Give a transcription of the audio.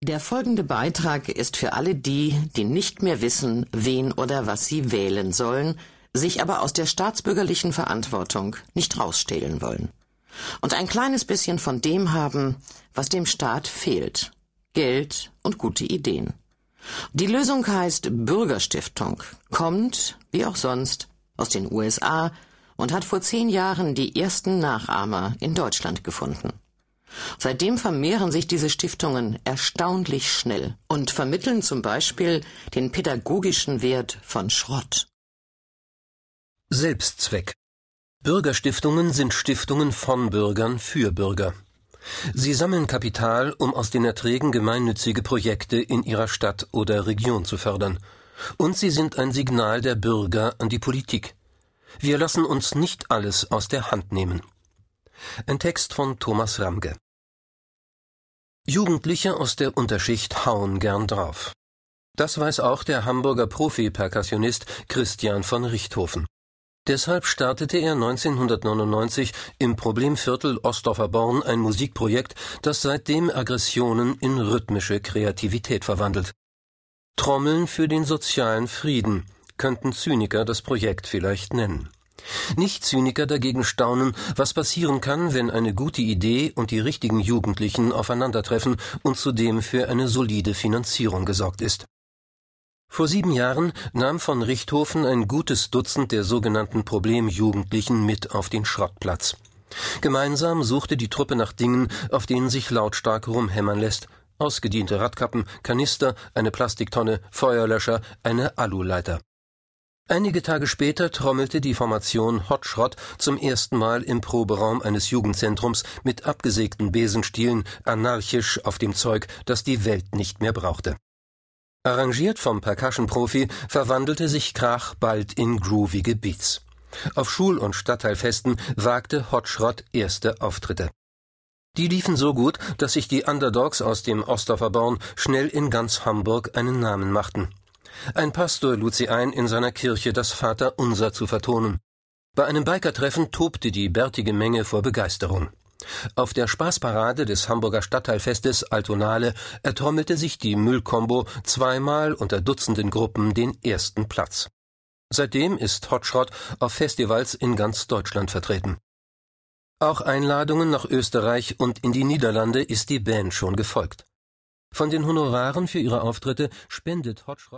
Der folgende Beitrag ist für alle die, die nicht mehr wissen, wen oder was sie wählen sollen, sich aber aus der staatsbürgerlichen Verantwortung nicht rausstehlen wollen. Und ein kleines bisschen von dem haben, was dem Staat fehlt. Geld und gute Ideen. Die Lösung heißt Bürgerstiftung, kommt, wie auch sonst, aus den USA und hat vor zehn Jahren die ersten Nachahmer in Deutschland gefunden. Seitdem vermehren sich diese Stiftungen erstaunlich schnell und vermitteln zum Beispiel den pädagogischen Wert von Schrott. Selbstzweck. Bürgerstiftungen sind Stiftungen von Bürgern für Bürger. Sie sammeln Kapital, um aus den Erträgen gemeinnützige Projekte in ihrer Stadt oder Region zu fördern. Und sie sind ein Signal der Bürger an die Politik. Wir lassen uns nicht alles aus der Hand nehmen. Ein Text von Thomas Ramge. Jugendliche aus der Unterschicht hauen gern drauf. Das weiß auch der Hamburger Profi-Perkussionist Christian von Richthofen. Deshalb startete er 1999 im Problemviertel Ostdorfer Born ein Musikprojekt, das seitdem Aggressionen in rhythmische Kreativität verwandelt. Trommeln für den sozialen Frieden könnten Zyniker das Projekt vielleicht nennen. Nicht-Zyniker dagegen staunen, was passieren kann, wenn eine gute Idee und die richtigen Jugendlichen aufeinandertreffen und zudem für eine solide Finanzierung gesorgt ist. Vor sieben Jahren nahm von Richthofen ein gutes Dutzend der sogenannten Problemjugendlichen mit auf den Schrottplatz. Gemeinsam suchte die Truppe nach Dingen, auf denen sich lautstark rumhämmern lässt. Ausgediente Radkappen, Kanister, eine Plastiktonne, Feuerlöscher, eine Aluleiter. Einige Tage später trommelte die Formation Hotschrott zum ersten Mal im Proberaum eines Jugendzentrums mit abgesägten Besenstielen anarchisch auf dem Zeug, das die Welt nicht mehr brauchte. Arrangiert vom Percussion-Profi verwandelte sich Krach bald in groovige Beats. Auf Schul- und Stadtteilfesten wagte Hotschrott erste Auftritte. Die liefen so gut, dass sich die Underdogs aus dem Ostdorfer schnell in ganz Hamburg einen Namen machten. Ein Pastor lud sie ein, in seiner Kirche das Vaterunser zu vertonen. Bei einem Bikertreffen tobte die bärtige Menge vor Begeisterung. Auf der Spaßparade des Hamburger Stadtteilfestes Altonale ertrommelte sich die Müllkombo zweimal unter Dutzenden Gruppen den ersten Platz. Seitdem ist Hotschrott auf Festivals in ganz Deutschland vertreten. Auch Einladungen nach Österreich und in die Niederlande ist die Band schon gefolgt. Von den Honoraren für ihre Auftritte spendet Hotschrott